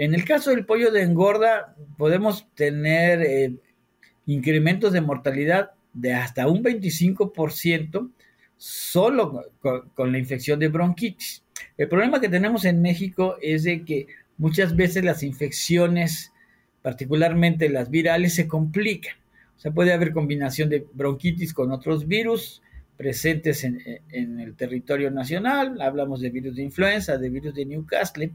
En el caso del pollo de engorda, podemos tener eh, incrementos de mortalidad de hasta un 25% solo con, la infección de bronquitis. El problema que tenemos en México es de que muchas veces las infecciones, particularmente las virales, se complican. O sea, puede haber combinación de bronquitis con otros virus presentes en, en el territorio nacional. Hablamos de virus de influenza, de virus de Newcastle.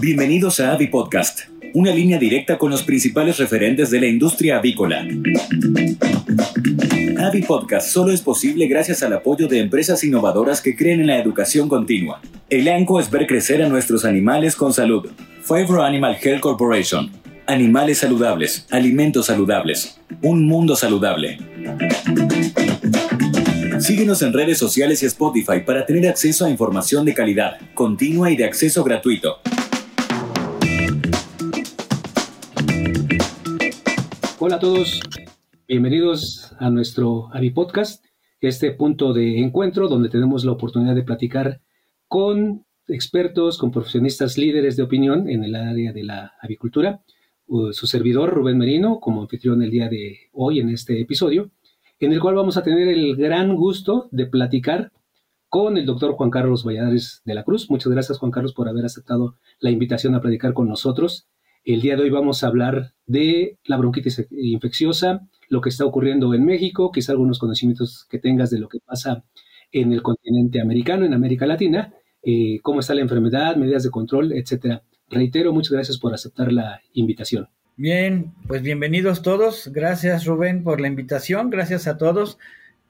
Bienvenidos a Avi Podcast, una línea directa con los principales referentes de la industria avícola. Avi Podcast solo es posible gracias al apoyo de empresas innovadoras que creen en la educación continua. El ANCO es ver crecer a nuestros animales con salud. Favor Animal Health Corporation. Animales saludables, alimentos saludables, un mundo saludable. Síguenos en redes sociales y Spotify para tener acceso a información de calidad, continua y de acceso gratuito. Hola a todos, bienvenidos a nuestro Avi Podcast, este punto de encuentro donde tenemos la oportunidad de platicar con expertos, con profesionistas líderes de opinión en el área de la avicultura. Uh, su servidor Rubén Merino, como anfitrión el día de hoy en este episodio en el cual vamos a tener el gran gusto de platicar con el doctor Juan Carlos Valladares de la Cruz. Muchas gracias, Juan Carlos, por haber aceptado la invitación a platicar con nosotros. El día de hoy vamos a hablar de la bronquitis infecciosa, lo que está ocurriendo en México, quizá algunos conocimientos que tengas de lo que pasa en el continente americano, en América Latina, eh, cómo está la enfermedad, medidas de control, etcétera. Reitero, muchas gracias por aceptar la invitación. Bien, pues bienvenidos todos. Gracias Rubén por la invitación. Gracias a todos.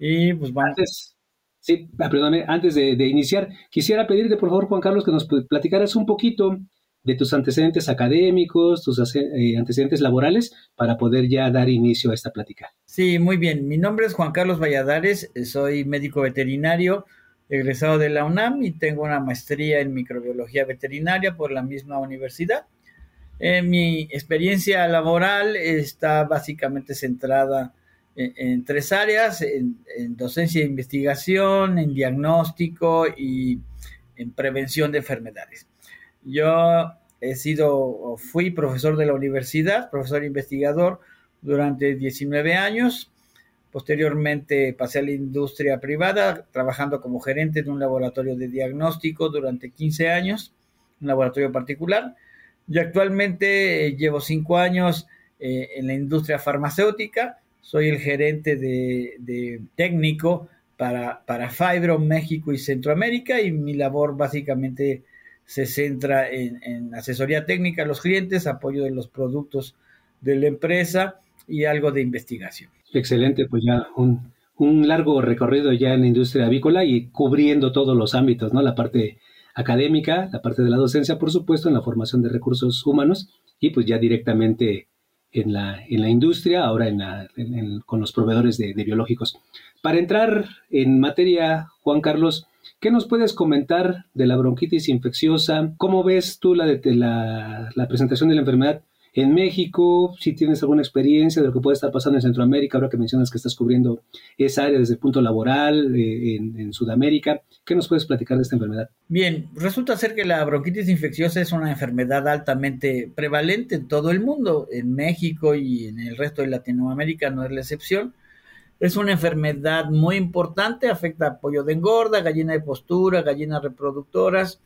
Y pues vamos. Antes, sí, ah, perdóname, antes de, iniciar, quisiera pedirte por favor, Juan Carlos, que nos platicaras un poquito de tus antecedentes académicos, tus eh, antecedentes laborales, para poder ya dar inicio a esta plática. Sí, muy bien. Mi nombre es Juan Carlos Valladares, soy médico veterinario, egresado de la UNAM y tengo una maestría en microbiología veterinaria por la misma universidad. Eh, mi experiencia laboral está básicamente centrada en, tres áreas, en, docencia e investigación, en diagnóstico y en prevención de enfermedades. Yo he sido fui profesor de la universidad, profesor investigador durante 19 años. Posteriormente pasé a la industria privada, trabajando como gerente de un laboratorio de diagnóstico durante 15 años, un laboratorio particular yo actualmente eh, llevo cinco años eh, en la industria farmacéutica, soy el gerente de, técnico para, para Fibro México y Centroamérica y mi labor básicamente se centra en, asesoría técnica a los clientes, apoyo de los productos de la empresa y algo de investigación. Excelente, pues ya un, un largo recorrido ya en la industria avícola y cubriendo todos los ámbitos, ¿no? La parte académica, la parte de la docencia, por supuesto, en la formación de recursos humanos y pues ya directamente en la, en la industria, ahora en con los proveedores de, biológicos. Para entrar en materia, Juan Carlos, ¿qué nos puedes comentar de la bronquitis infecciosa? ¿Cómo ves tú la, la, la presentación de la enfermedad en México, si tienes alguna experiencia de lo que puede estar pasando en Centroamérica, ahora que mencionas que estás cubriendo esa área desde el punto laboral eh, en, Sudamérica, ¿qué nos puedes platicar de esta enfermedad? Bien, resulta ser que la bronquitis infecciosa es una enfermedad altamente prevalente en todo el mundo, en México y en el resto de Latinoamérica no es la excepción. Es una enfermedad muy importante, afecta a pollo de engorda, gallina de postura, gallinas reproductoras,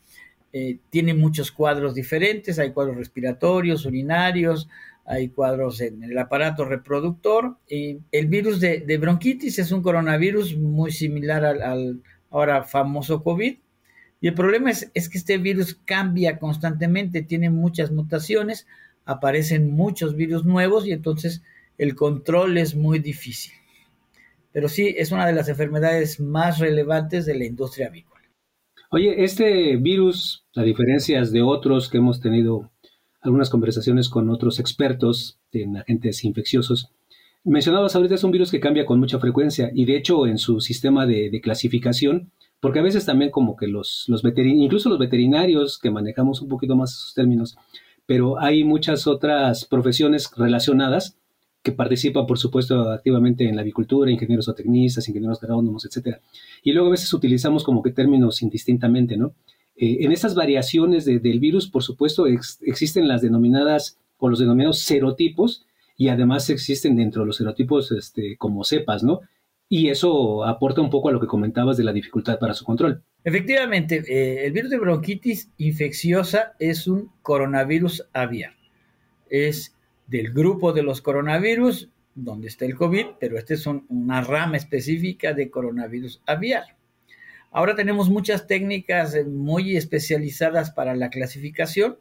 eh, tiene muchos cuadros diferentes, hay cuadros respiratorios, urinarios, hay cuadros en el aparato reproductor. El virus de, bronquitis es un coronavirus muy similar al, ahora famoso COVID. Y el problema es, es, que este virus cambia constantemente, tiene muchas mutaciones, aparecen muchos virus nuevos y entonces el control es muy difícil. Pero sí, es una de las enfermedades más relevantes de la industria avícola. Oye, este virus, a diferencias de otros que hemos tenido algunas conversaciones con otros expertos en agentes infecciosos, mencionabas ahorita es un virus que cambia con mucha frecuencia y de hecho en su sistema de, clasificación, porque a veces también como que los, los incluso los veterinarios que manejamos un poquito más esos términos, pero hay muchas otras profesiones relacionadas que participan, por supuesto, activamente en la avicultura, ingenieros o tecnistas, ingenieros agrónomos, etcétera. Y luego a veces utilizamos como que términos indistintamente, ¿no? Eh, en estas variaciones del virus, por supuesto, existen las denominadas o los denominados serotipos y además existen dentro de los serotipos este, como cepas, ¿no? Y eso aporta un poco a lo que comentabas de la dificultad para su control. Efectivamente, eh, el virus de bronquitis infecciosa es un coronavirus aviar. Es del grupo de los coronavirus donde está el COVID, pero esta es una rama específica de coronavirus aviar. Ahora tenemos muchas técnicas eh, muy especializadas para la clasificación.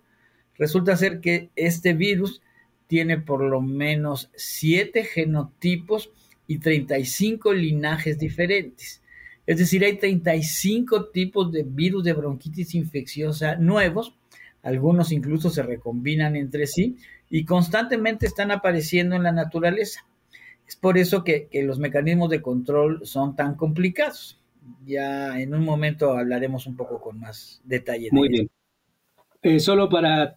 Resulta ser que este virus tiene por lo menos siete genotipos y 35 linajes diferentes. Es decir, hay 35 tipos de virus de bronquitis infecciosa nuevos, algunos incluso se recombinan entre sí y constantemente están apareciendo en la naturaleza. Es por eso que, los mecanismos de control son tan complicados. Ya en un momento hablaremos un poco con más detalle. Muy bien. Eh, solo para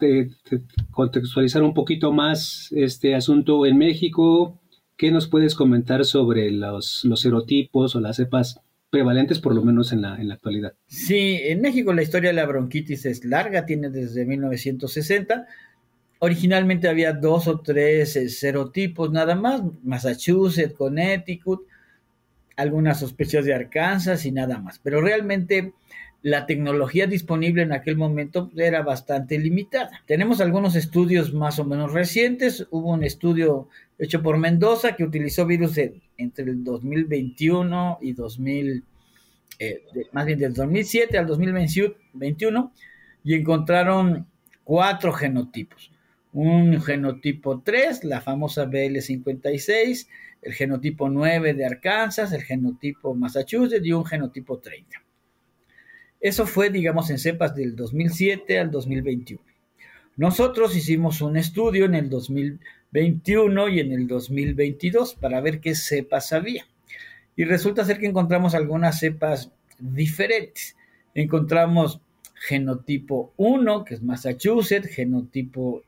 contextualizar un poquito más este asunto en México, ¿qué nos puedes comentar sobre los, los serotipos o las cepas prevalentes, por lo menos en la, en la actualidad? Sí, en México la historia de la bronquitis es larga, tiene desde 1960. Originalmente había dos o tres eh, serotipos nada más, Massachusetts, Connecticut, algunas sospechas de Arkansas y nada más. Pero realmente la tecnología disponible en aquel momento era bastante limitada. Tenemos algunos estudios más o menos recientes. Hubo un estudio hecho por Mendoza que utilizó virus entre el 2021 y 2000, eh, más bien del 2007 al 2021 y encontraron cuatro genotipos. Un genotipo 3, la famosa BL56, el genotipo 9 de Arkansas, el genotipo Massachusetts y un genotipo 30. Eso fue, digamos, en cepas del 2007 al 2021. Nosotros hicimos un estudio en el 2021 y en el 2022 para ver qué cepas había. Y resulta ser que encontramos algunas cepas diferentes. Encontramos genotipo 1, que es Massachusetts, genotipo,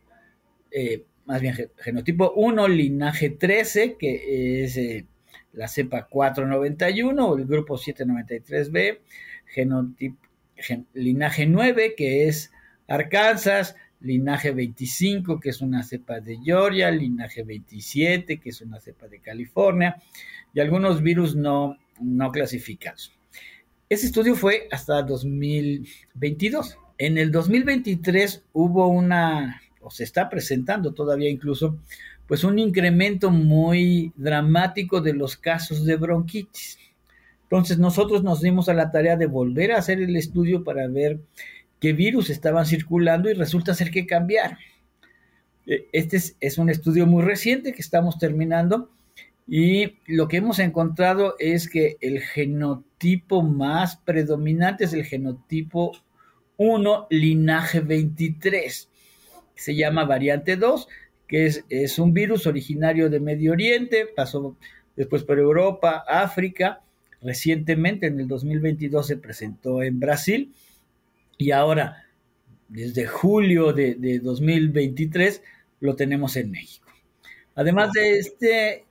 eh, más bien genotipo 1, linaje 13, que es eh, la cepa 491 o el grupo 793B, genotipo, linaje 9, que es Arkansas, linaje 25, que es una cepa de Georgia, linaje 27, que es una cepa de California, y algunos virus no, no clasificados. Ese estudio fue hasta 2022. En el 2023 hubo una, se está presentando todavía incluso, pues un incremento muy dramático de los casos de bronquitis. Entonces nosotros nos dimos a la tarea de volver a hacer el estudio para ver qué virus estaban circulando y resulta ser que cambiaron. E, este es, un estudio muy reciente que estamos terminando y lo que hemos encontrado es que el genotipo más predominante es el genotipo 1, linaje 23, se llama variante 2, que es, un virus originario de Medio Oriente, pasó después por Europa, África, Recientemente, en el 2022, se presentó en Brasil. Y ahora, desde julio de, 2023, lo tenemos en México. Además de este,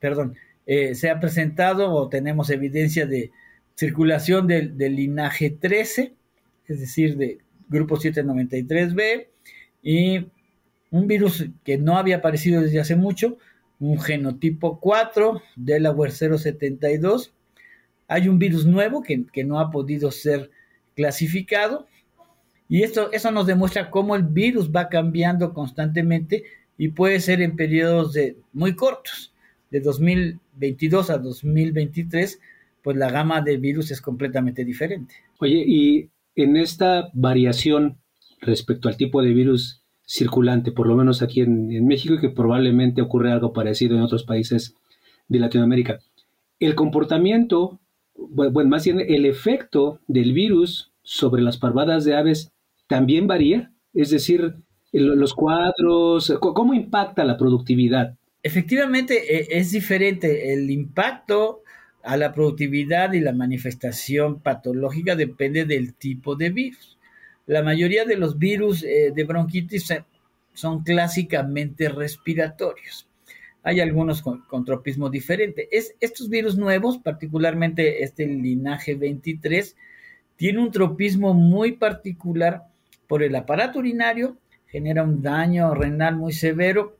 perdón, eh, se ha presentado o tenemos evidencia de circulación del linaje 13, es decir, de grupo 793B, y un virus que no había aparecido desde hace mucho, un genotipo 4, Delaware 072. Hay un virus nuevo que, no ha podido ser clasificado. Y esto, eso nos demuestra cómo el virus va cambiando constantemente y puede ser en periodos de, muy cortos, de 2022 a 2023, pues la gama de virus es completamente diferente. Oye, y en esta variación respecto al tipo de virus circulante, por lo menos aquí en, México, y que probablemente ocurre algo parecido en otros países de Latinoamérica. El comportamiento, bueno, más bien el efecto del virus sobre las parvadas de aves también varía, es decir, los cuadros, ¿cómo impacta la productividad? Efectivamente, e, es diferente. El impacto a la productividad y la manifestación patológica depende del tipo de virus. La mayoría de los virus eh, de bronquitis son clásicamente respiratorios. Hay algunos con, tropismo diferente. Es, estos virus nuevos, particularmente este linaje 23, tiene un tropismo muy particular por el aparato urinario, genera un daño renal muy severo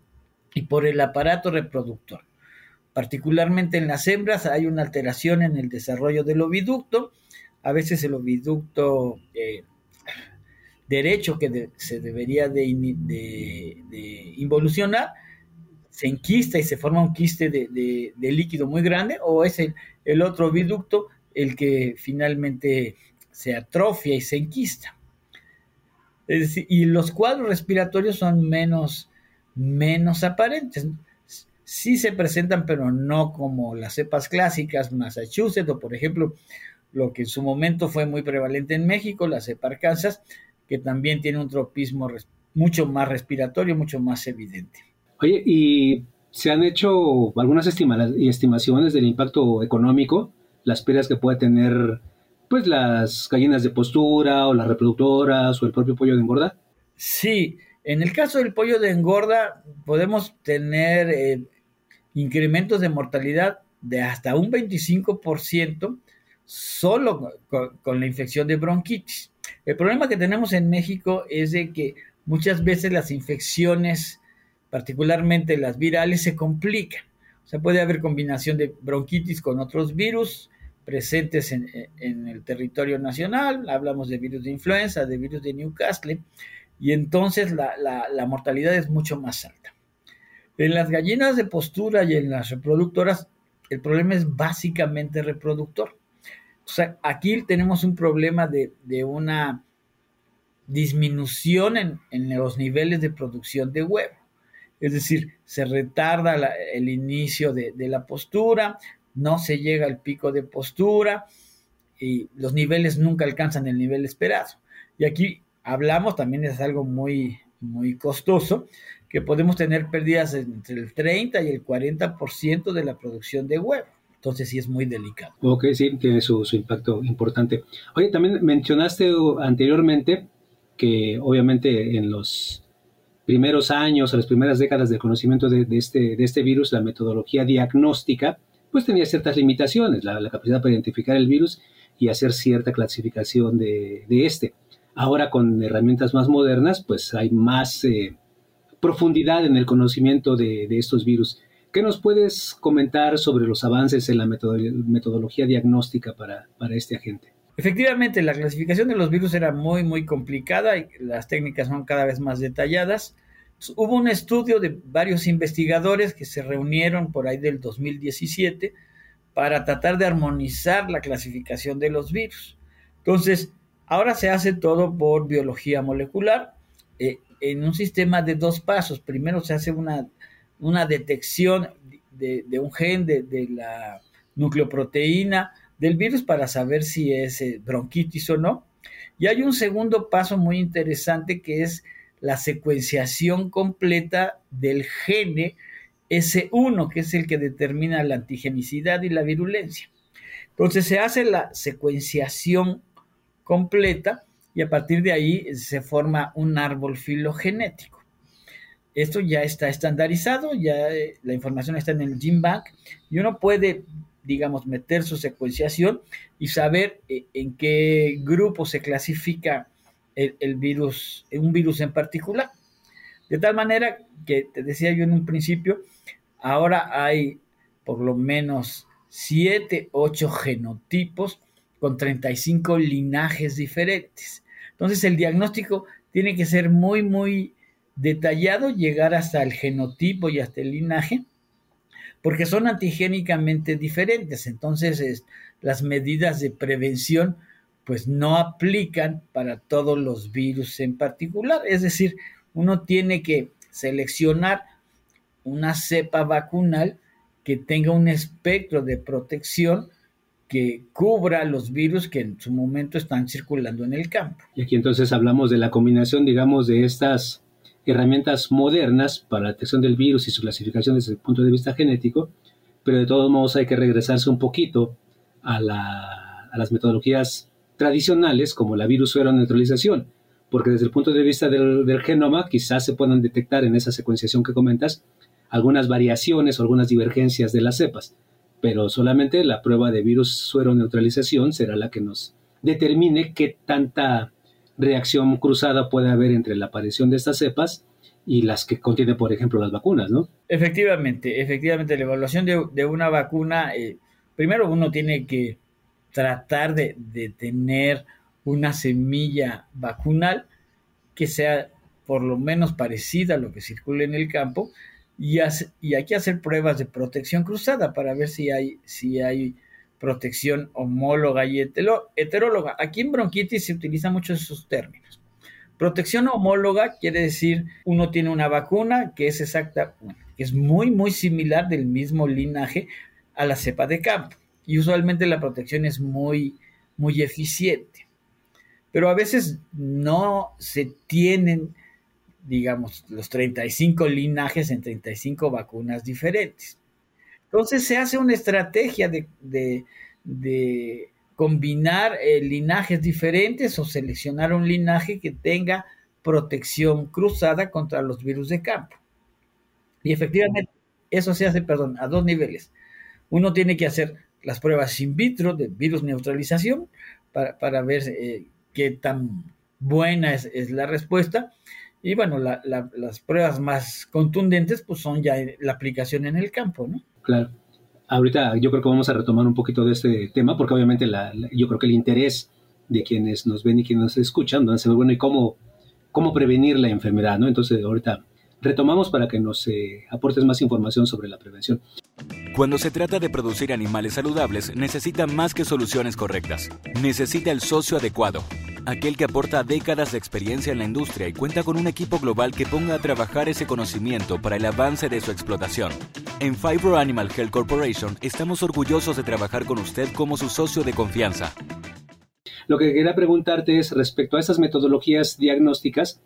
y por el aparato reproductor. Particularmente en las hembras hay una alteración en el desarrollo del oviducto, a veces el oviducto eh, derecho que se debería de, involucionar se enquista y se forma un quiste de, líquido muy grande o es el, otro oviducto el que finalmente se atrofia y se enquista. y los cuadros respiratorios son menos, menos aparentes. Sí se presentan, pero no como las cepas clásicas Massachusetts o, por ejemplo, lo que en su momento fue muy prevalente en México, la cepa Arkansas, que también tiene un tropismo mucho más respiratorio, mucho más evidente. Oye, ¿y se han hecho algunas estimaciones del impacto económico, las pérdidas que puede tener pues las gallinas de postura o las reproductoras o el propio pollo de engorda? Sí, en el caso del pollo de engorda podemos tener eh, incrementos de mortalidad de hasta un 25% solo con, la infección de bronquitis. El problema que tenemos en México es de que muchas veces las infecciones, particularmente las virales, se complican. O sea, puede haber combinación de bronquitis con otros virus, presentes en, el territorio nacional, hablamos de virus de influenza, de virus de Newcastle, y entonces la, la, mortalidad es mucho más alta. En las gallinas de postura y en las reproductoras, el problema es básicamente reproductor. O sea, aquí tenemos un problema de, de una disminución en, en, los niveles de producción de huevo. Es decir, se retarda el inicio de, de, la postura, no se llega al pico de postura y los niveles nunca alcanzan el nivel esperado. Y aquí hablamos, también es algo muy, muy costoso, que podemos tener pérdidas entre el 30 y el 40% de la producción de huevo. Entonces sí es muy delicado. Ok, sí, tiene su, su impacto importante. Oye, también mencionaste anteriormente que obviamente en los primeros años, o las primeras décadas de conocimiento de, este, de este virus, la metodología diagnóstica pues tenía ciertas limitaciones, la, capacidad para identificar el virus y hacer cierta clasificación de, este. Ahora con herramientas más modernas, pues hay más eh, profundidad en el conocimiento de, estos virus. ¿Qué nos puedes comentar sobre los avances en la metodología diagnóstica para, este agente? Efectivamente, la clasificación de los virus era muy, muy complicada y las técnicas son cada vez más detalladas. Hubo un estudio de varios investigadores que se reunieron por ahí del 2017 para tratar de armonizar la clasificación de los virus. Entonces, ahora se hace todo por biología molecular eh, en un sistema de dos pasos. Primero se hace una, una detección de, un gen de, de, la nucleoproteína del virus para saber si es eh, bronquitis o no. Y hay un segundo paso muy interesante que es la secuenciación completa del gene S1, que es el que determina la antigenicidad y la virulencia. Entonces se hace la secuenciación completa y a partir de ahí se forma un árbol filogenético. Esto ya está estandarizado, ya eh, la información está en el GenBank y uno puede, digamos, meter su secuenciación y saber eh, en qué grupo se clasifica el, virus, un virus en particular. De tal manera que te decía yo en un principio, ahora hay por lo menos 7, 8 genotipos con 35 linajes diferentes. Entonces el diagnóstico tiene que ser muy, muy detallado, llegar hasta el genotipo y hasta el linaje, porque son antigénicamente diferentes. Entonces las medidas de prevención pues no aplican para todos los virus en particular. Es decir, uno tiene que seleccionar una cepa vacunal que tenga un espectro de protección que cubra los virus que en su momento están circulando en el campo. Y aquí entonces hablamos de la combinación, digamos, de estas herramientas modernas para la detección del virus y su clasificación desde el punto de vista genético, pero de todos modos hay que regresarse un poquito a, las metodologías tradicionales como la virus neutralización, porque desde el punto de vista del, genoma quizás se puedan detectar en esa secuenciación que comentas algunas variaciones o algunas divergencias de las cepas, pero solamente la prueba de virus neutralización será la que nos determine qué tanta reacción cruzada puede haber entre la aparición de estas cepas y las que contiene, por ejemplo, las vacunas, ¿no? Efectivamente, efectivamente, la evaluación de, una vacuna, eh, primero uno tiene que tratar de, tener una semilla vacunal que sea por lo menos parecida a lo que circula en el campo y, y hay que hacer pruebas de protección cruzada para ver si hay, si hay protección homóloga y heteróloga. Aquí en bronquitis se utilizan muchos esos términos. Protección homóloga quiere decir uno tiene una vacuna que es exacta, que es muy, muy similar del mismo linaje a la cepa de campo. Y usualmente la protección es muy, muy eficiente. Pero a veces no se tienen, digamos, los 35 linajes en 35 vacunas diferentes. Entonces se hace una estrategia de, de combinar eh, linajes diferentes o seleccionar un linaje que tenga protección cruzada contra los virus de campo. Y efectivamente, eso se hace, perdón, a dos niveles. Uno tiene que hacer las pruebas in vitro de virus neutralización para, ver eh, qué tan buena es, la respuesta. Y bueno, las pruebas más contundentes pues son ya la aplicación en el campo, ¿no? Claro ahorita yo creo que vamos a retomar un poquito de este tema, porque obviamente la, yo creo que el interés de quienes nos ven y quienes nos escuchan, ¿no? se bueno, y cómo, cómo prevenir la enfermedad, ¿no? Entonces ahorita retomamos para que nos eh, aportes más información sobre la prevención. Cuando se trata de producir animales saludables, necesita más que soluciones correctas. Necesita el socio adecuado aquel que aporta décadas de experiencia en la industria y cuenta con un equipo global que ponga a trabajar ese conocimiento para el avance de su explotación. En Fibro Animal Health Corporation estamos orgullosos de trabajar con usted como su socio de confianza. Lo que quería preguntarte es respecto a esas metodologías diagnósticas,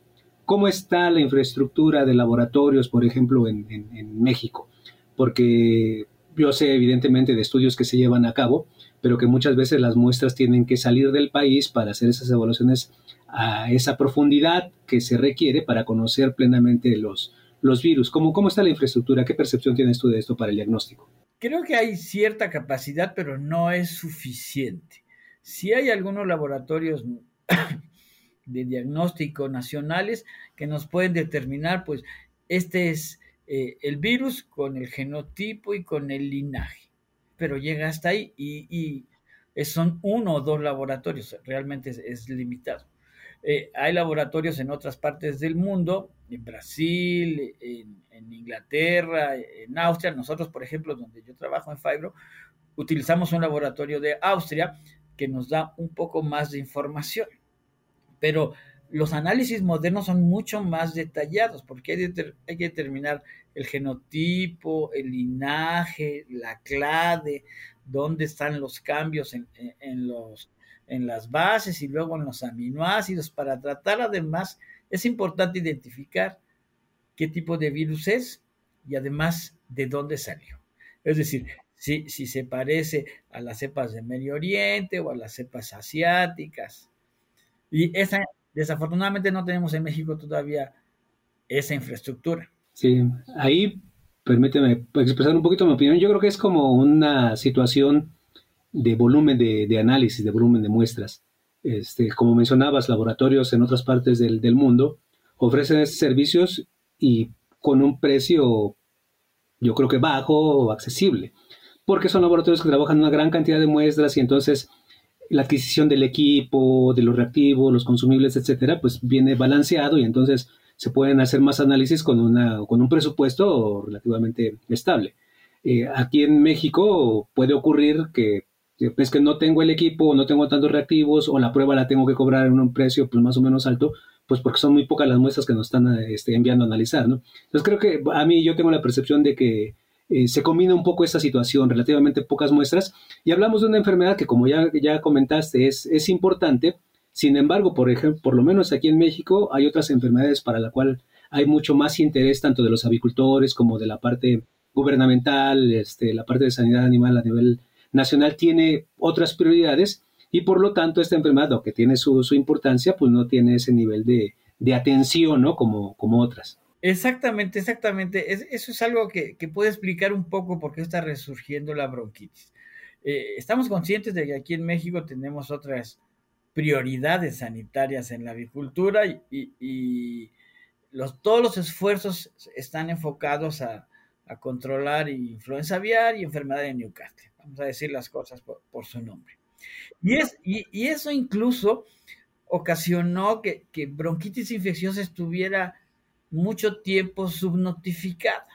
¿cómo está la infraestructura de laboratorios, por ejemplo, en, en México? Porque yo sé evidentemente de estudios que se llevan a cabo, pero que muchas veces las muestras tienen que salir del país para hacer esas evaluaciones a esa profundidad que se requiere para conocer plenamente los, los virus. ¿Cómo, ¿Cómo está la infraestructura? ¿Qué percepción tienes tú de esto para el diagnóstico? Creo que hay cierta capacidad, pero no es suficiente. Si hay algunos laboratorios de diagnóstico nacionales que nos pueden determinar, pues, este es eh, el virus con el genotipo y con el linaje pero llega hasta ahí y, son uno o dos laboratorios, realmente es, limitado. Eh, hay laboratorios en otras partes del mundo, en Brasil, en, Inglaterra, en Austria. Nosotros, por ejemplo, donde yo trabajo en Fibro, utilizamos un laboratorio de Austria que nos da un poco más de información. Pero los análisis modernos son mucho más detallados porque hay, hay que determinar el genotipo, el linaje, la clade, dónde están los cambios en, los, en las bases y luego en los aminoácidos. Para tratar además, es importante identificar qué tipo de virus es y además de dónde salió. Es decir, si, si se parece a las cepas de Medio Oriente o a las cepas asiáticas. Y esa, desafortunadamente no tenemos en México todavía esa infraestructura. Sí, ahí permíteme expresar un poquito mi opinión. Yo creo que es como una situación de volumen de, análisis, de volumen de muestras. Este, como mencionabas, laboratorios en otras partes del, mundo ofrecen servicios y con un precio, yo creo que bajo o accesible, porque son laboratorios que trabajan una gran cantidad de muestras y entonces la adquisición del equipo, de los reactivos, los consumibles, etcétera, pues viene balanceado y entonces se pueden hacer más análisis con, una, con un presupuesto relativamente estable. Eh, aquí en México puede ocurrir que es que no tengo el equipo, no tengo tantos reactivos o la prueba la tengo que cobrar en un precio pues más o menos alto, pues porque son muy pocas las muestras que nos están este, enviando a analizar, ¿no? Entonces creo que a mí yo tengo la percepción de que eh, se combina un poco esta situación, relativamente pocas muestras, y hablamos de una enfermedad que como ya, ya comentaste es, es importante, sin embargo, por ejemplo, por lo menos aquí en México hay otras enfermedades para la cual hay mucho más interés tanto de los avicultores como de la parte gubernamental, este, la parte de sanidad animal a nivel nacional tiene otras prioridades y por lo tanto esta enfermedad, aunque tiene su, importancia, pues no tiene ese nivel de, atención, ¿no? Como, como otras. Exactamente, exactamente. eso es algo que, puede explicar un poco por qué está resurgiendo la bronquitis. Eh, estamos conscientes de que aquí en México tenemos otras prioridades sanitarias en la avicultura y, los, todos los esfuerzos están enfocados a, controlar influenza aviar y enfermedad de Newcastle. Vamos a decir las cosas por, su nombre. Y, es, y, eso incluso ocasionó que, que bronquitis infecciosa estuviera mucho tiempo subnotificada.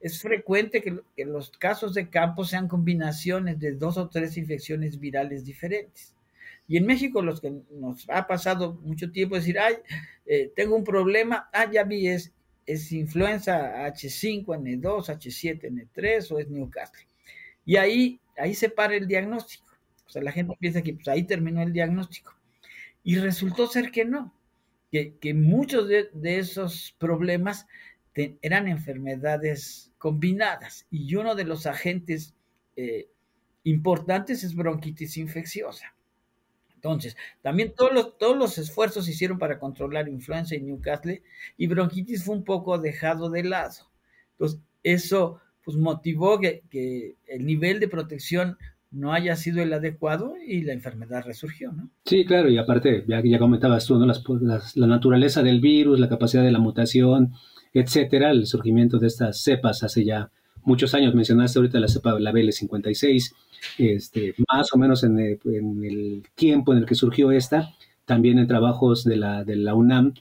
Es frecuente que, los casos de campo sean combinaciones de dos o tres infecciones virales diferentes. Y en México, los que nos ha pasado mucho tiempo decir, ay, eh, tengo un problema, ah, ya vi, es, es influenza H5N2, H7N3 o es Newcastle. Y ahí, ahí se para el diagnóstico. O sea, la gente piensa que pues, ahí terminó el diagnóstico. Y resultó ser que no, que, muchos de, esos problemas eran enfermedades combinadas y uno de los agentes eh, importantes es bronquitis infecciosa. Entonces, también todos los, todos los esfuerzos se hicieron para controlar influenza y Newcastle y bronquitis fue un poco dejado de lado. Entonces, eso pues motivó que, que el nivel de protección no haya sido el adecuado y la enfermedad resurgió, ¿no? Sí, claro, y aparte, ya, ya comentabas tú, ¿no? la naturaleza del virus, la capacidad de la mutación, etcétera, el surgimiento de estas cepas hace ya muchos años, mencionaste ahorita la cepa, la BL56, este, más o menos en el, tiempo en el que surgió esta, también en trabajos de la, de la UNAM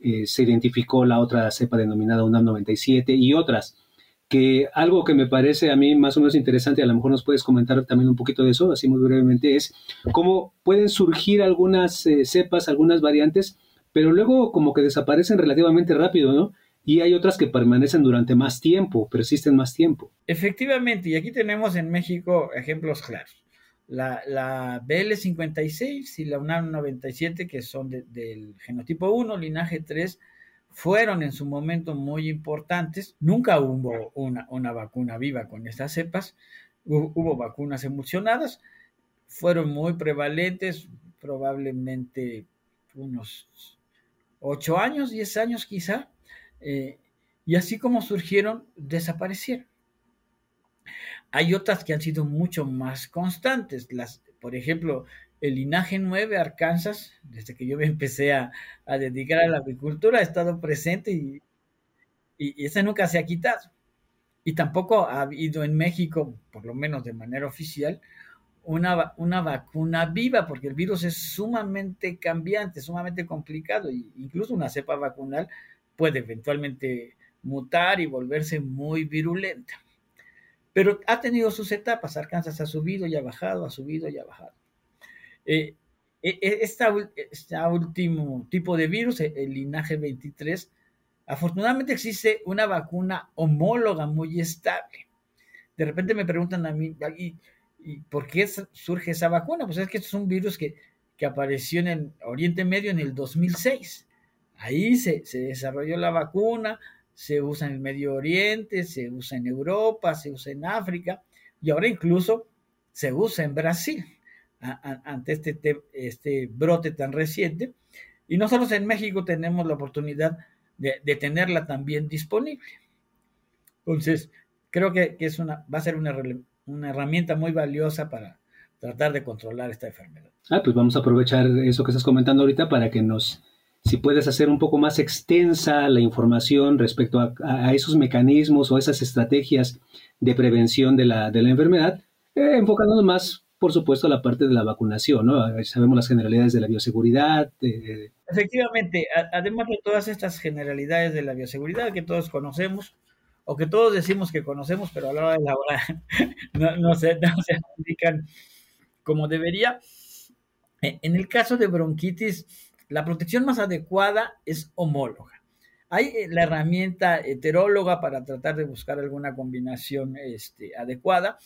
eh, se identificó la otra cepa denominada UNAM 97 y otras. Que algo que me parece a mí más o menos interesante, a lo mejor nos puedes comentar también un poquito de eso, así muy brevemente, es cómo pueden surgir algunas eh, cepas, algunas variantes, pero luego como que desaparecen relativamente rápido, ¿no? Y hay otras que permanecen durante más tiempo, persisten más tiempo. Efectivamente, y aquí tenemos en México ejemplos claros. La, la BL56 y la UNAM 97, que son del genotipo 1, linaje 3, fueron en su momento muy importantes. Nunca hubo una, una vacuna viva con estas cepas, hubo, hubo vacunas emulsionadas, fueron muy prevalentes, probablemente unos 8 años, 10 años quizá, eh, y así como surgieron, desaparecieron. Hay otras que han sido mucho más constantes. Las, por ejemplo, el linaje 9 Arkansas, desde que yo me empecé a, dedicar a la agricultura, ha estado presente y, y, esa nunca se ha quitado. Y tampoco ha habido en México, por lo menos de manera oficial, una, una, vacuna viva, porque el virus es sumamente cambiante, sumamente complicado, e incluso una cepa vacunal puede eventualmente mutar y volverse muy virulenta. Pero ha tenido sus etapas, Arkansas ha subido y ha bajado, ha subido y ha bajado. Eh, eh, eh, este último tipo de virus, el linaje 23, afortunadamente existe una vacuna homóloga muy estable. De repente me preguntan a mí, ¿y, por qué surge esa vacuna? Pues es que es un virus que, que apareció en el Oriente Medio en el 2006 Ahí se, desarrolló la vacuna, se usa en el Medio Oriente, se usa en Europa, se usa en África y ahora incluso se usa en Brasil ante este, este brote tan reciente. Y nosotros en México tenemos la oportunidad de, tenerla también disponible. Entonces, creo que, es una, va a ser una, una herramienta muy valiosa para tratar de controlar esta enfermedad. Ah, pues vamos a aprovechar eso que estás comentando ahorita para que nos si puedes hacer un poco más extensa la información respecto a, esos mecanismos o esas estrategias de prevención de la, de la enfermedad, eh, enfocándonos más, por supuesto, a la parte de la vacunación, ¿no? Sabemos las generalidades de la bioseguridad. Efectivamente, además de todas estas generalidades de la bioseguridad que todos conocemos, o que todos decimos que conocemos, pero a la hora de la hora no, no, se, no se aplican como debería. Eh, en el caso de bronquitis, la protección más adecuada es homóloga. Hay eh, la herramienta heteróloga para tratar de buscar alguna combinación este, adecuada,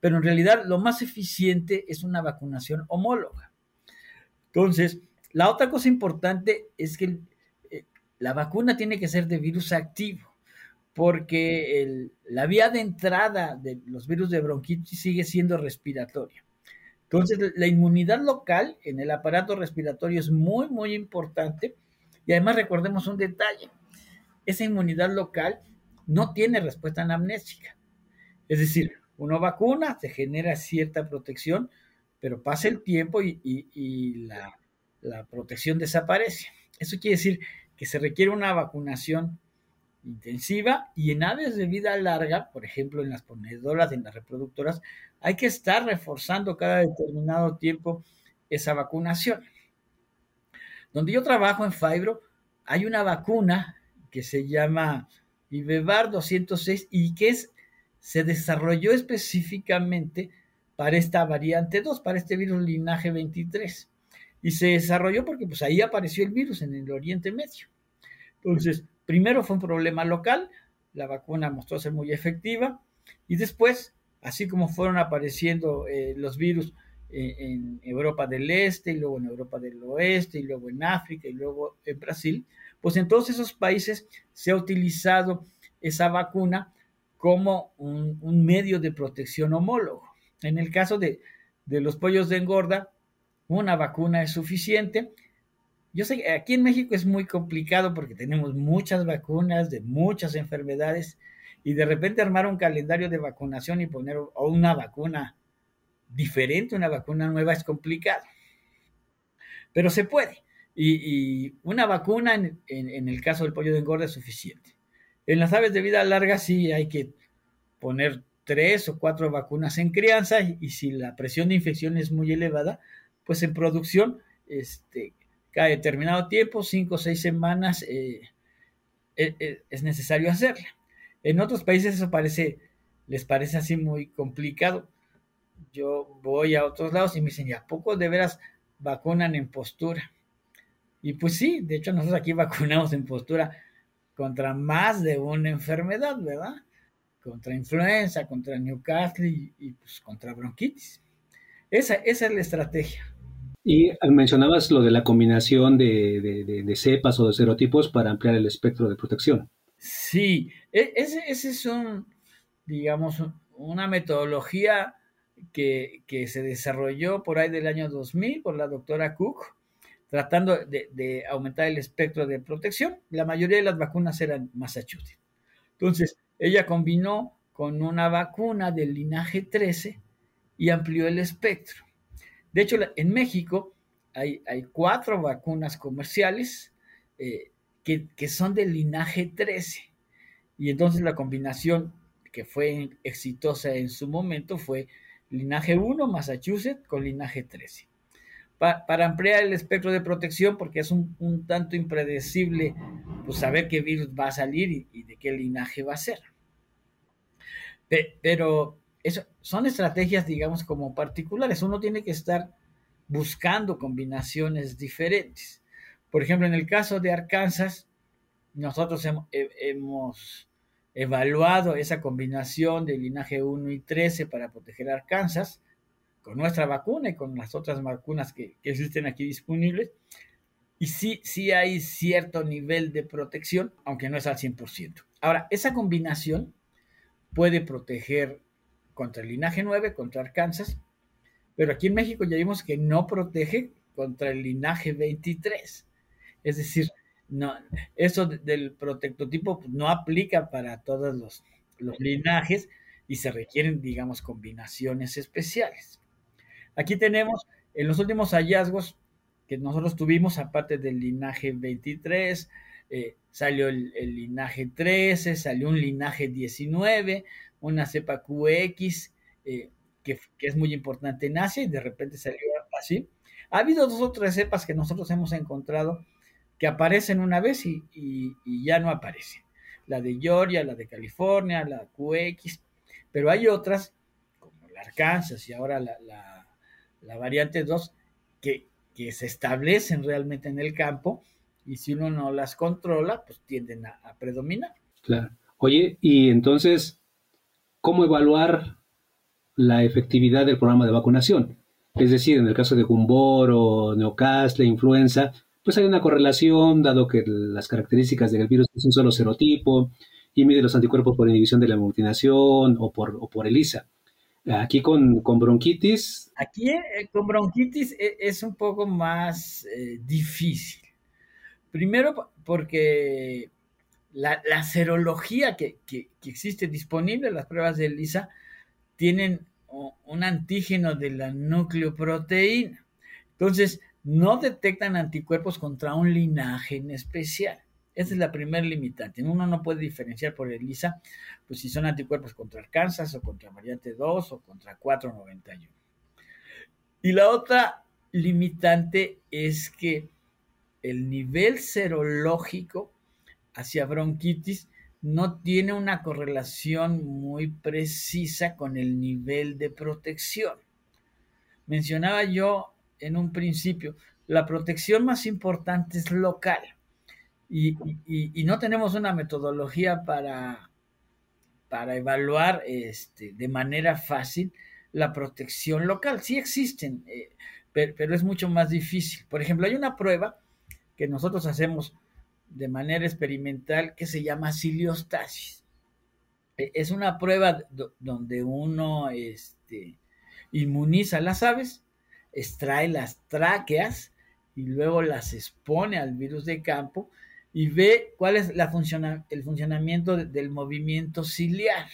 pero en realidad lo más eficiente es una vacunación homóloga. Entonces, la otra cosa importante es que eh, la vacuna tiene que ser de virus activo, porque la vía de entrada de los virus de bronquitis sigue siendo respiratoria. Entonces, la inmunidad local en el aparato respiratorio es muy, muy importante. Y además recordemos un detalle. Esa inmunidad local no tiene respuesta anamnésica. Es decir, uno vacuna, se genera cierta protección, pero pasa el tiempo y, la protección desaparece. Eso quiere decir que se requiere una vacunación intensiva y en aves de vida larga, por ejemplo en las ponedoras, en las reproductoras, hay que estar reforzando cada determinado tiempo esa vacunación. Donde yo trabajo en Fibro, hay una vacuna que se llama Ibevar 206 y que es, se desarrolló específicamente para esta variante 2, para este virus linaje 23. Y se desarrolló porque pues ahí apareció el virus en el Oriente Medio. Entonces, primero fue un problema local, la vacuna mostró ser muy efectiva y después, así como fueron apareciendo eh, los virus eh, en Europa del Este y luego en Europa del Oeste y luego en África y luego en Brasil, pues en todos esos países se ha utilizado esa vacuna como un, medio de protección homólogo. En el caso de, de los pollos de engorda, una vacuna es suficiente. Yo sé que aquí en México es muy complicado porque tenemos muchas vacunas de muchas enfermedades y de repente armar un calendario de vacunación y poner una vacuna diferente, una vacuna nueva es complicado. Pero se puede. Y, una vacuna en, el caso del pollo de engorda es suficiente. En las aves de vida larga sí hay que poner tres o cuatro vacunas en crianza y, si la presión de infección es muy elevada, pues en producción, este, cada determinado tiempo, cinco o seis semanas, eh, e, e, es necesario hacerla. En otros países eso parece, les parece así muy complicado. Yo voy a otros lados y me dicen, ¿a poco de veras vacunan en postura? Y pues sí, de hecho nosotros aquí vacunamos en postura contra más de una enfermedad, ¿verdad? Contra influenza, contra Newcastle y, pues contra bronquitis. Esa, esa, es la estrategia. Y mencionabas lo de la combinación de, cepas o de serotipos para ampliar el espectro de protección. Sí, e, ese, ese es un, digamos, una metodología que, que, se desarrolló por ahí del año 2000 por la doctora Cook tratando de, aumentar el espectro de protección. La mayoría de las vacunas eran Massachusetts. Entonces, ella combinó con una vacuna del linaje 13 y amplió el espectro. De hecho, en México hay, cuatro vacunas comerciales eh, que, que, son del linaje 13. Y entonces la combinación que fue exitosa en su momento fue linaje 1 Massachusetts con linaje 13 para ampliar el espectro de protección, porque es un, tanto impredecible pues, saber qué virus va a salir y, de qué linaje va a ser. pero son estrategias, digamos, como particulares. Uno tiene que estar buscando combinaciones diferentes. Por ejemplo, en el caso de Arkansas, nosotros hemos evaluado esa combinación de linaje 1 y 13 para proteger Arkansas con nuestra vacuna y con las otras vacunas que, existen aquí disponibles. Y sí, sí hay cierto nivel de protección, aunque no es al 100%. Ahora, esa combinación puede proteger contra el linaje 9, contra Arkansas, pero aquí en México ya vimos que no protege contra el linaje 23. Es decir, no, eso del protectotipo no aplica para todos los, linajes y se requieren, digamos, combinaciones especiales. Aquí tenemos en los últimos hallazgos que nosotros tuvimos, aparte del linaje 23, eh, salió el, linaje 13, salió un linaje 19, una cepa QX, eh, que, es muy importante en Asia y de repente salió así. Ha habido dos o tres cepas que nosotros hemos encontrado que aparecen una vez y, ya no aparecen. La de Georgia, la de California, la QX, pero hay otras, como la Arkansas y ahora la la variante 2, que, se establecen realmente en el campo y si uno no las controla, pues tienden a, predominar. Claro. Oye, y entonces, ¿cómo evaluar la efectividad del programa de vacunación? Es decir, en el caso de Gumbor o Neocastle, influenza, pues hay una correlación, dado que las características del virus es un solo serotipo y mide los anticuerpos por inhibición de la aglutinación o por, o por ELISA. Aquí con, bronquitis. Aquí eh, con bronquitis e, es un poco más eh, difícil. Primero porque la, serología que, existe disponible, las pruebas de ELISA, tienen un antígeno de la nucleoproteína. Entonces, no detectan anticuerpos contra un linaje en especial. Esa es la primera limitante. Uno no puede diferenciar por ELISA pues si son anticuerpos contra Arkansas o contra variante 2 o contra 491. Y la otra limitante es que el nivel serológico hacia bronquitis no tiene una correlación muy precisa con el nivel de protección. Mencionaba yo en un principio, la protección más importante es local y, no tenemos una metodología para, para evaluar este, de manera fácil la protección local. Sí existen, eh, pero, es mucho más difícil. Por ejemplo, hay una prueba que nosotros hacemos de manera experimental que se llama ciliostasis. E, es una prueba donde uno este, inmuniza las aves, extrae las tráqueas y luego las expone al virus de campo y ve cuál es la el funcionamiento del movimiento ciliar.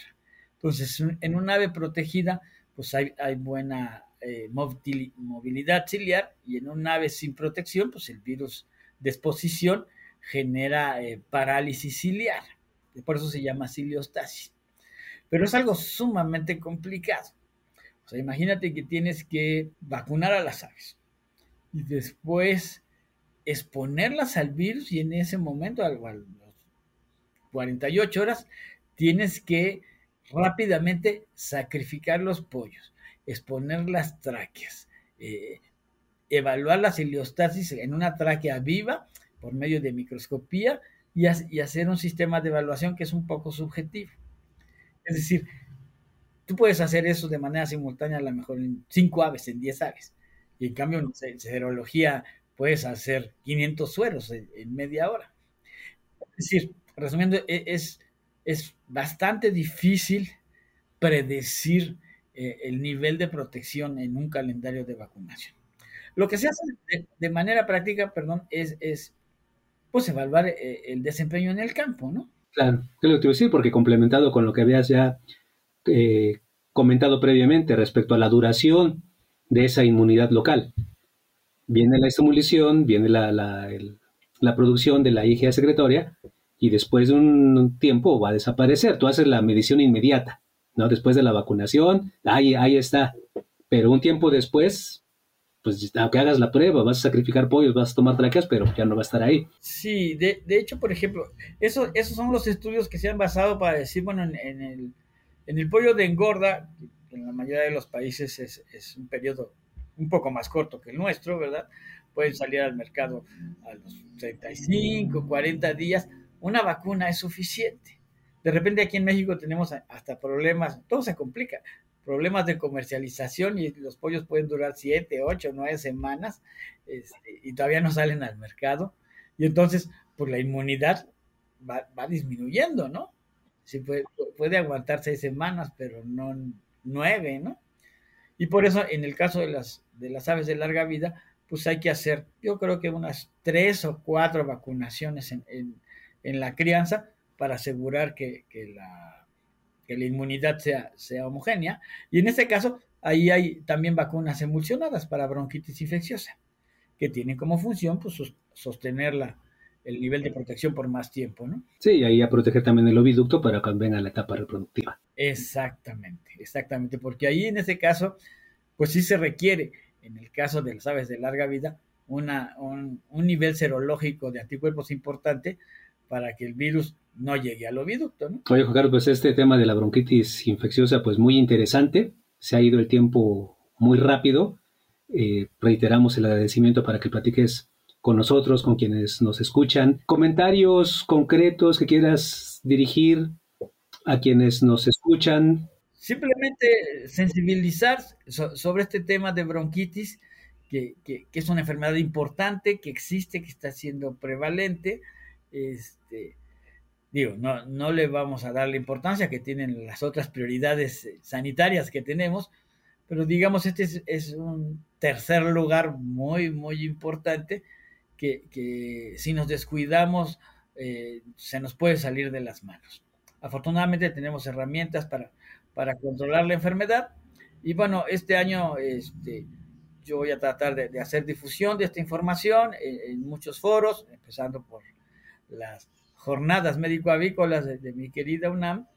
Entonces, en un ave protegida, pues hay, buena eh, movilidad ciliar y en un ave sin protección, pues el virus de exposición genera eh, parálisis ciliar. Por eso se llama ciliostasis. Pero es algo sumamente complicado. Imagínate que tienes que vacunar a las aves y después exponerlas al virus y en ese momento, a las 48 horas, tienes que rápidamente sacrificar los pollos, exponer las tráqueas, eh, evaluar la ciliostasis en una tráquea viva por medio de microscopía y, hacer un sistema de evaluación que es un poco subjetivo. Es decir, tú puedes hacer eso de manera simultánea a lo mejor en 5 aves, en 10 aves. Y en cambio, en serología puedes hacer 500 sueros en, media hora. Es decir, resumiendo, e, es, es bastante difícil predecir eh, el nivel de protección en un calendario de vacunación. Lo que se hace de, manera práctica, perdón, es, es pues evaluar eh, el desempeño en el campo, ¿no? Claro, es lo que decir, porque complementado con lo que habías ya eh, comentado previamente respecto a la duración de esa inmunidad local viene la estimulación, viene la, la, producción de la IgA secretoria y después de un tiempo va a desaparecer. Tú haces la medición inmediata, ¿no? Después de la vacunación, ahí, ahí está. Pero un tiempo después, pues aunque hagas la prueba, vas a sacrificar pollos, vas a tomar tráqueas, pero ya no va a estar ahí. Sí, de, de hecho, por ejemplo, eso, esos son los estudios que se han basado para decir, bueno, en, el, en el pollo de engorda, en la mayoría de los países es, es un periodo un poco más corto que el nuestro, ¿verdad? Pueden salir al mercado a los 35, 40 días. Una vacuna es suficiente. De repente aquí en México tenemos hasta problemas, todo se complica, problemas de comercialización y los pollos pueden durar 7, 8, 9 semanas este, y todavía no salen al mercado. Y entonces, pues la inmunidad va, disminuyendo, ¿no? Sí, puede, puede aguantar seis semanas, pero no nueve, ¿no? Y por eso, en el caso de las, de las aves de larga vida, pues hay que hacer, yo creo que unas tres o cuatro vacunaciones en, en, la crianza para asegurar que, la, que, la, inmunidad sea, sea homogénea. Y en este caso, ahí hay también vacunas emulsionadas para bronquitis infecciosa, que tienen como función pues, sostener la, el nivel de protección por más tiempo, ¿no? Sí, ahí a proteger también el oviducto para cuando venga la etapa reproductiva. Exactamente, exactamente, porque ahí en ese caso, pues sí se requiere, en el caso de las aves de larga vida, una, un, nivel serológico de anticuerpos importante para que el virus no llegue al oviducto, ¿no? Oye, Juan Carlos, pues este tema de la bronquitis infecciosa, pues muy interesante, se ha ido el tiempo muy rápido, eh, reiteramos el agradecimiento para que platiques con nosotros, con quienes nos escuchan. Comentarios concretos que quieras dirigir a quienes nos escuchan. Simplemente sensibilizar sobre este tema de bronquitis, que, es una enfermedad importante, que existe, que está siendo prevalente. Este, digo, no, no le vamos a dar la importancia que tienen las otras prioridades sanitarias que tenemos, pero digamos, este es, un tercer lugar muy, muy importante que, si nos descuidamos eh, se nos puede salir de las manos. Afortunadamente tenemos herramientas para, para controlar la enfermedad y bueno, este año este, yo voy a tratar de, hacer difusión de esta información en, muchos foros, empezando por las jornadas médico-avícolas de, mi querida UNAM,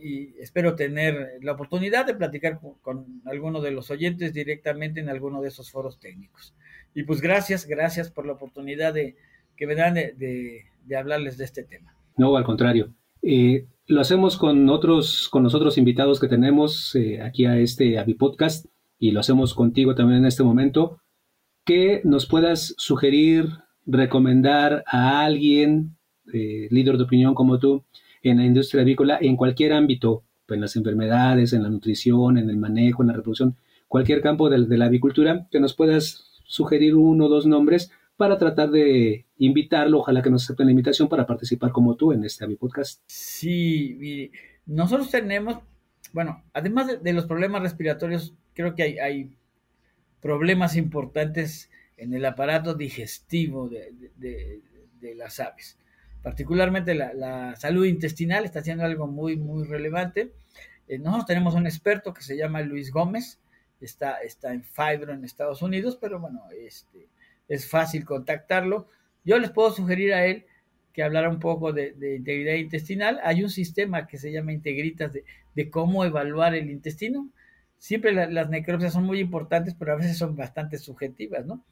y espero tener la oportunidad de platicar con, con alguno de los oyentes directamente en alguno de esos foros técnicos. Y pues gracias, gracias por la oportunidad de, que me dan de, hablarles de este tema. No, al contrario. Eh, lo hacemos con otros, con los otros invitados que tenemos eh, aquí a este Avi Podcast y lo hacemos contigo también en este momento. Que nos puedas sugerir, recomendar a alguien, eh, líder de opinión como tú, en la industria avícola, en cualquier ámbito, en las enfermedades, en la nutrición, en el manejo, en la reproducción, cualquier campo de, la avicultura, que nos puedas sugerir uno o dos nombres para tratar de invitarlo, ojalá que nos acepten la invitación para participar como tú en este podcast. Sí, nosotros tenemos, bueno, además de, los problemas respiratorios, creo que hay, problemas importantes en el aparato digestivo de, las aves. Particularmente la, salud intestinal está siendo algo muy, muy relevante. Eh, nosotros tenemos un experto que se llama Luis Gómez, está, está en Fibro en Estados Unidos, pero bueno, este, es fácil contactarlo. Yo les puedo sugerir a él que hablara un poco de, integridad intestinal. Hay un sistema que se llama Integritas de, cómo evaluar el intestino. Siempre las necropsias son muy importantes, pero a veces son bastante subjetivas, ¿no?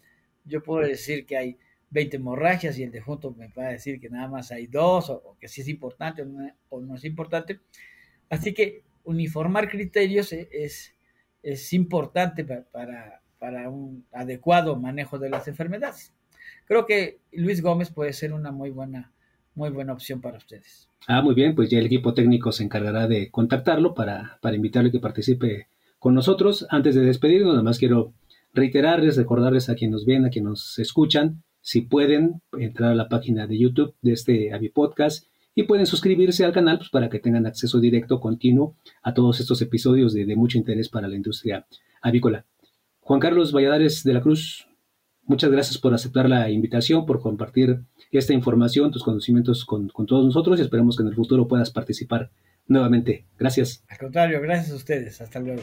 Yo puedo decir que hay 20 hemorragias y el defunto me va a decir que nada más hay dos, o, que sí es importante o no, es importante. Así que uniformar criterios e, es, es importante para, para un adecuado manejo de las enfermedades. Creo que Luis Gómez puede ser una muy buena, muy buena opción para ustedes. Ah, muy bien, pues ya el equipo técnico se encargará de contactarlo para, para invitarle que participe con nosotros. Antes de despedirnos, nada más quiero reiterarles, recordarles a quienes nos ven, a quienes nos escuchan, si pueden entrar a la página de YouTube de este Avi Podcast y pueden suscribirse al canal pues, para que tengan acceso directo, continuo a todos estos episodios de, de mucho interés para la industria avícola. Juan Carlos Valladares de la Cruz, muchas gracias por aceptar la invitación, por compartir esta información, tus conocimientos con, todos nosotros y esperemos que en el futuro puedas participar nuevamente. Gracias. Al contrario, gracias a ustedes. Hasta luego.